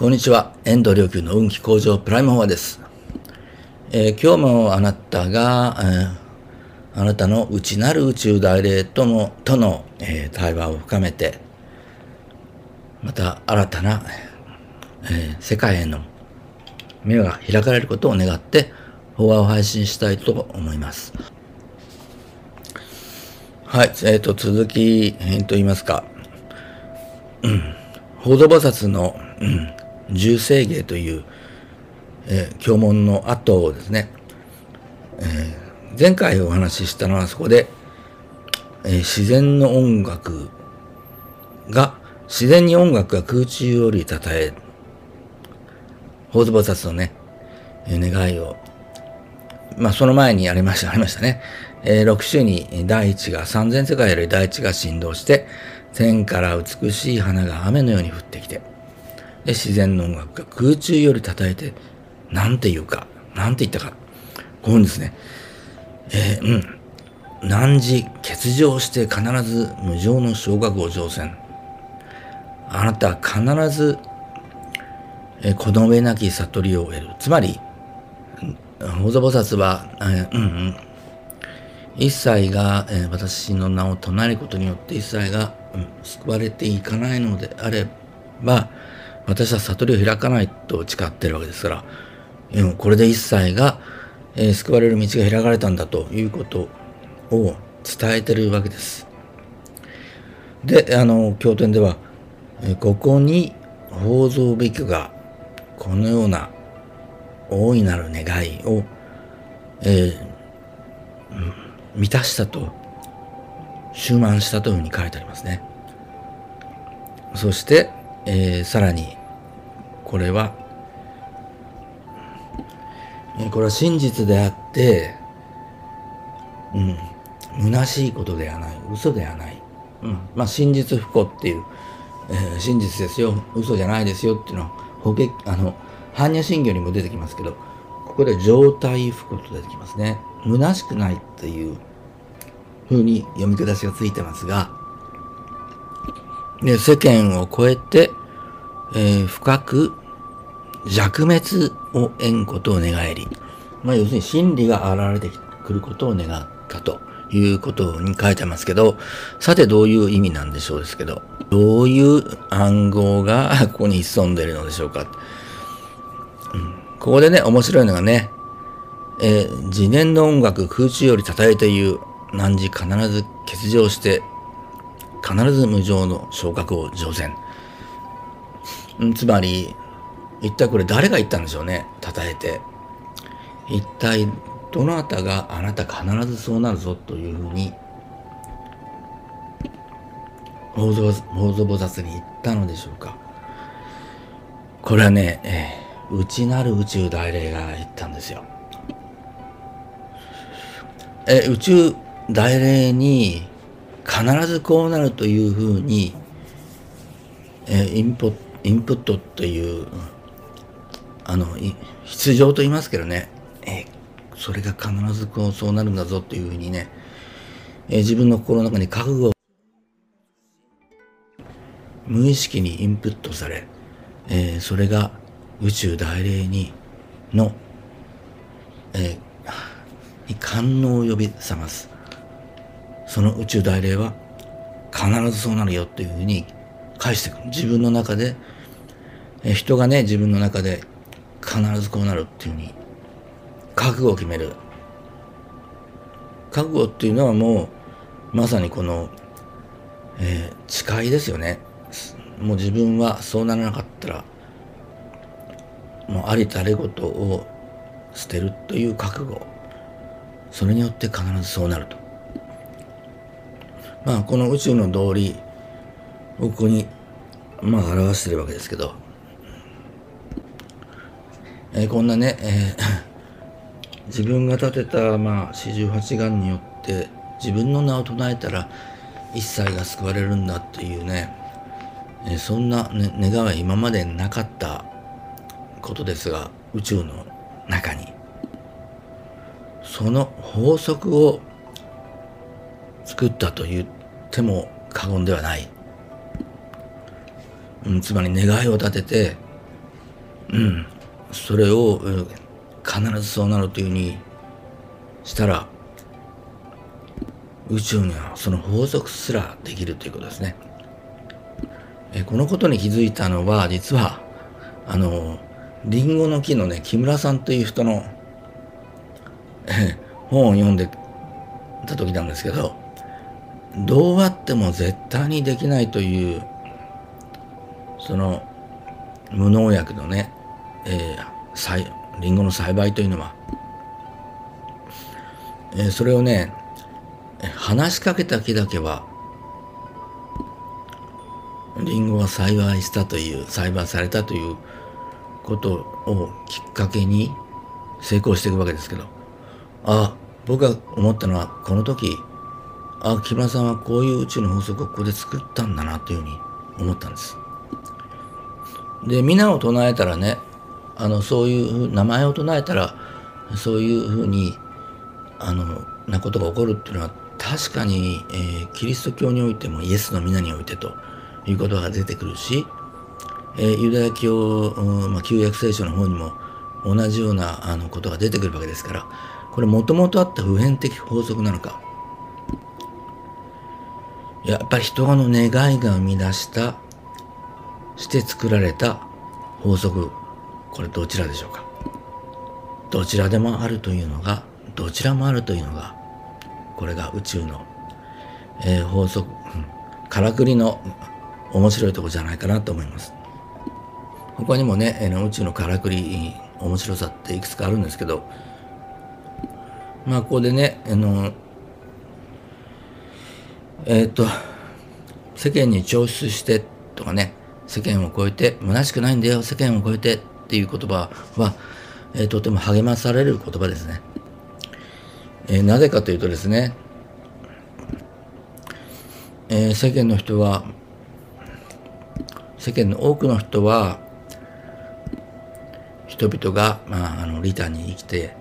こんにちは。遠藤良久の運気向上プライムフォアです。えー、今日もあなたが、えー、あなたの内なる宇宙大霊とのとの、えー、対話を深めて、また新たな、え世界への目が開かれることを願って、フォアを配信したいと思います。はい、えっ、と、続き、えー、と言いますか、うん、報道菩薩の、うん、重生芸という、えー、教文の後をですね、えー、前回お話ししたのはそこで、えー、自然の音楽が、自然に音楽が空中より称え、法蔵菩薩のね、えー、願いを、まあその前にやりました、ありましたね。えー、6週に第一が、三千世界より第一が振動して、天から美しい花が雨のように降ってきて、で自然の音楽が空中より叩いて、なんて言うか、なんて言ったか。こういうんですね。えー、うん。何時欠場して必ず無常の小学校乗船。あなたは必ず、えー、この上なき悟りを得る。つまり、法蔵菩薩は、えー、うんうん。一切が、えー、私の名を唱えることによって一切が、うん、救われていかないのであれば、私は悟りを開かないと誓ってるわけですから、これで一切が、えー、救われる道が開かれたんだということを伝えてるわけです。で、あの、経典では、え、ここに法蔵べきがこのような大いなる願いを、えー、満たしたと、終満したというふうに書いてありますね。そして、えー、さらにこれは、これは真実であって、うん、虚しいことではない、嘘ではない。うん、まあ真実不幸っていう、えー、真実ですよ、嘘じゃないですよっていうのは、法、あの、般若心経にも出てきますけど、ここで状態不幸と出てきますね。虚しくないっていう風に読み下しがついてますが、で世間を超えて、えー、深く弱滅を得んことを願えり、まあ、要するに真理が現れてくることを願ったということに書いてますけど、さてどういう意味なんでしょうですけど、どういう暗号がここに潜んでいるのでしょうか。うん、ここでね、面白いのがね、えー、自念の音楽空中より叩いて言う何時必ず欠場して必ず無常の昇格を乗船。つまり、一体これ誰が言ったんでしょうね。称えて。一体どなたがあなた必ずそうなるぞというふうに。法蔵菩薩に言ったのでしょうか。これはね、えー、内なる宇宙大霊が言ったんですよ。え宇宙大霊に必ずこうなるというふうに、え、インプインプットというあの必要と言いますけどね、えー、それが必ずこうそうなるんだぞっていうふうにね、えー、自分の心の中に覚悟を。無意識にインプットされ、えー、それが宇宙大霊にの、えー、官能を呼び覚ます。その宇宙大霊は必ずそうなるよっていうふうに返してくる。自分の中で、え、人がね自分の中で必ずこうなるっていうふうに覚悟を決める。覚悟っていうのはもうまさにこの、えー、誓いですよね。もう自分はそうならなかったらもうありとあれことを捨てるという覚悟。それによって必ずそうなると。まあこの宇宙の道理をここにまあ表してるわけですけど。えー、こんなね、えー、自分が立てた、まあ、四十八願によって自分の名を唱えたら一切が救われるんだっていうね、えー、そんな、ね、願いは今までなかったことですが宇宙の中に。その法則を作ったと言っても過言ではない、うん、つまり願いを立ててうん、それを必ずそうなるというふうにしたら宇宙にはその法則すらできるということですね。えこのことに気づいたのは実はあのリンゴの木のね木村さんという人の本を読んでた時なんですけどどうあっても絶対にできないというその無農薬のね、えー、リンゴの栽培というのは、えー、それをね話しかけた木だけはリンゴは栽培したという栽培されたということをきっかけに成功していくわけですけど。あ僕が思ったのはこの時あ木村さんはこういう宇宙の法則をここで作ったんだなというふうに思ったんです。で皆を唱えたらねあのそういう名前を唱えたらそういうふうにあのなことが起こるっていうのは確かに、えー、キリスト教においてもイエスの皆においてということが出てくるし、えー、ユダヤ教、まあ、旧約聖書の方にも同じようなあのことが出てくるわけですからこれもともとあった普遍的法則なのか。やっぱり人の願いが生み出したして作られた法則。これどちらでしょうか？どちらでもあるというのがどちらもあるというのがこれが宇宙の、えー、法則からくりの面白いとこじゃないかなと思います。他にもね、えー、宇宙のからくり面白さっていくつかあるんですけどまあここでねあのえっ、と世間に調出してとかね世間を超えて虚しくないんだよ世間を超えてっていう言葉は、えー、とても励まされる言葉ですね、えー、なぜかというとですね、えー、世間の人は世間の多くの人は人々が、まあ、あのリタに生きて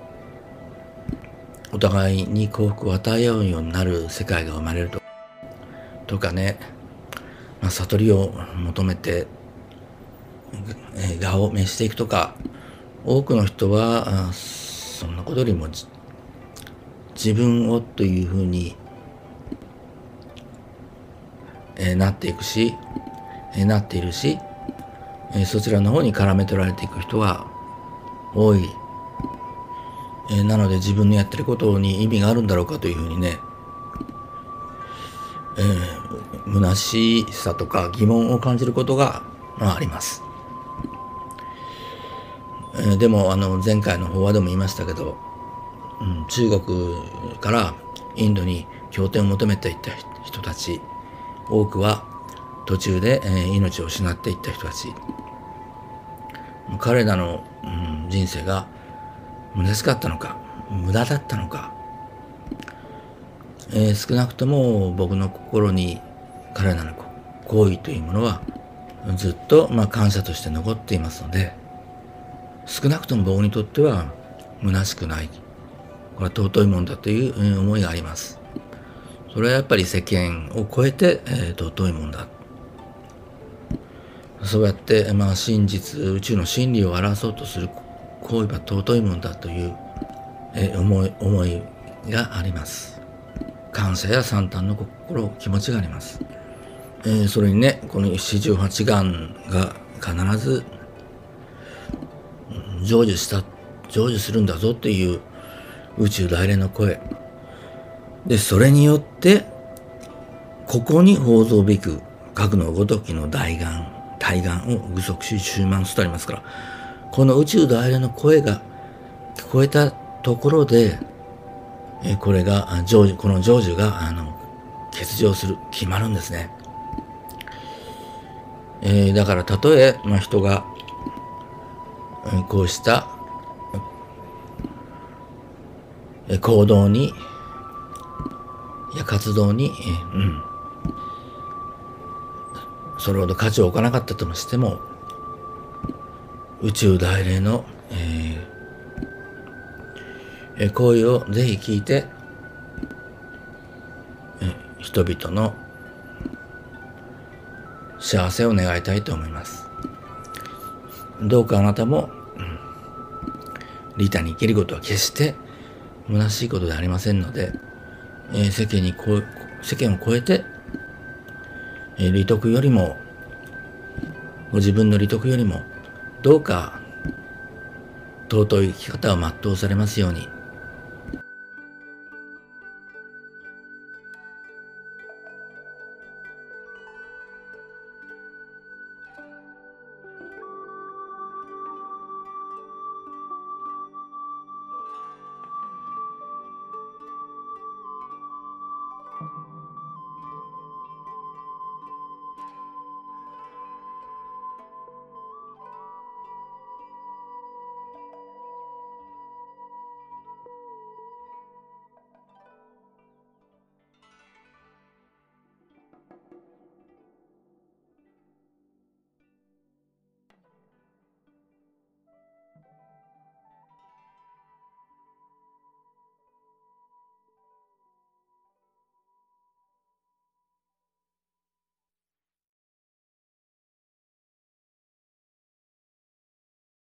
お互いに幸福を与えようようになる世界が生まれるととかね、まあ、悟りを求めて、えー、我を召していくとか多くの人はそんなことよりも自分をというふうに、えー、なっていくし、えー、なっているし、えー、そちらの方に絡め取られていく人は多い、え、なので自分のやってることに意味があるんだろうかというふうにねえー、虚しさとか疑問を感じることが、まあ、あります。え、でもあの前回の法話でも言いましたけど、うん、中国からインドに経典を求めていった人たち多くは途中で、えー、命を失っていった人たち。彼らの、うん、人生が虚しかったのか無駄だったのか。えー、少なくとも僕の心に彼らの行為というものはずっとまあ感謝として残っていますので少なくとも僕にとっては虚しくない。これは尊いものだという思いがあります。それはやっぱり世間を超えて、えー、尊いものだ。そうやって、まあ、真実宇宙の真理を表そうとする行為は尊いものだという、えー、思い思いがあります。感謝や惨憺の心気持ちがあります、えー、それにねこの四十八願が必ず成就した成就するんだぞっていう宇宙大連の声。でそれによってここに報道べく核のごときの大願大願を具足し充満すとありますからこの宇宙大連の声が聞こえたところでえこれが成就この成就があの欠場する決まるんですね、えー、だからたとえ、まあ、人がこうした行動にや活動に、うん、それほど価値を置かなかったとしても宇宙大霊の、えー行為をぜひ聞いて、人々の幸せを願いたいと思います。どうかあなたも、利他に生きることは決して虚しいことではありませんので、えー、世間にこ世間を超えて、えー、利得よりもご自分の利得よりもどうか尊い生き方を全うされますように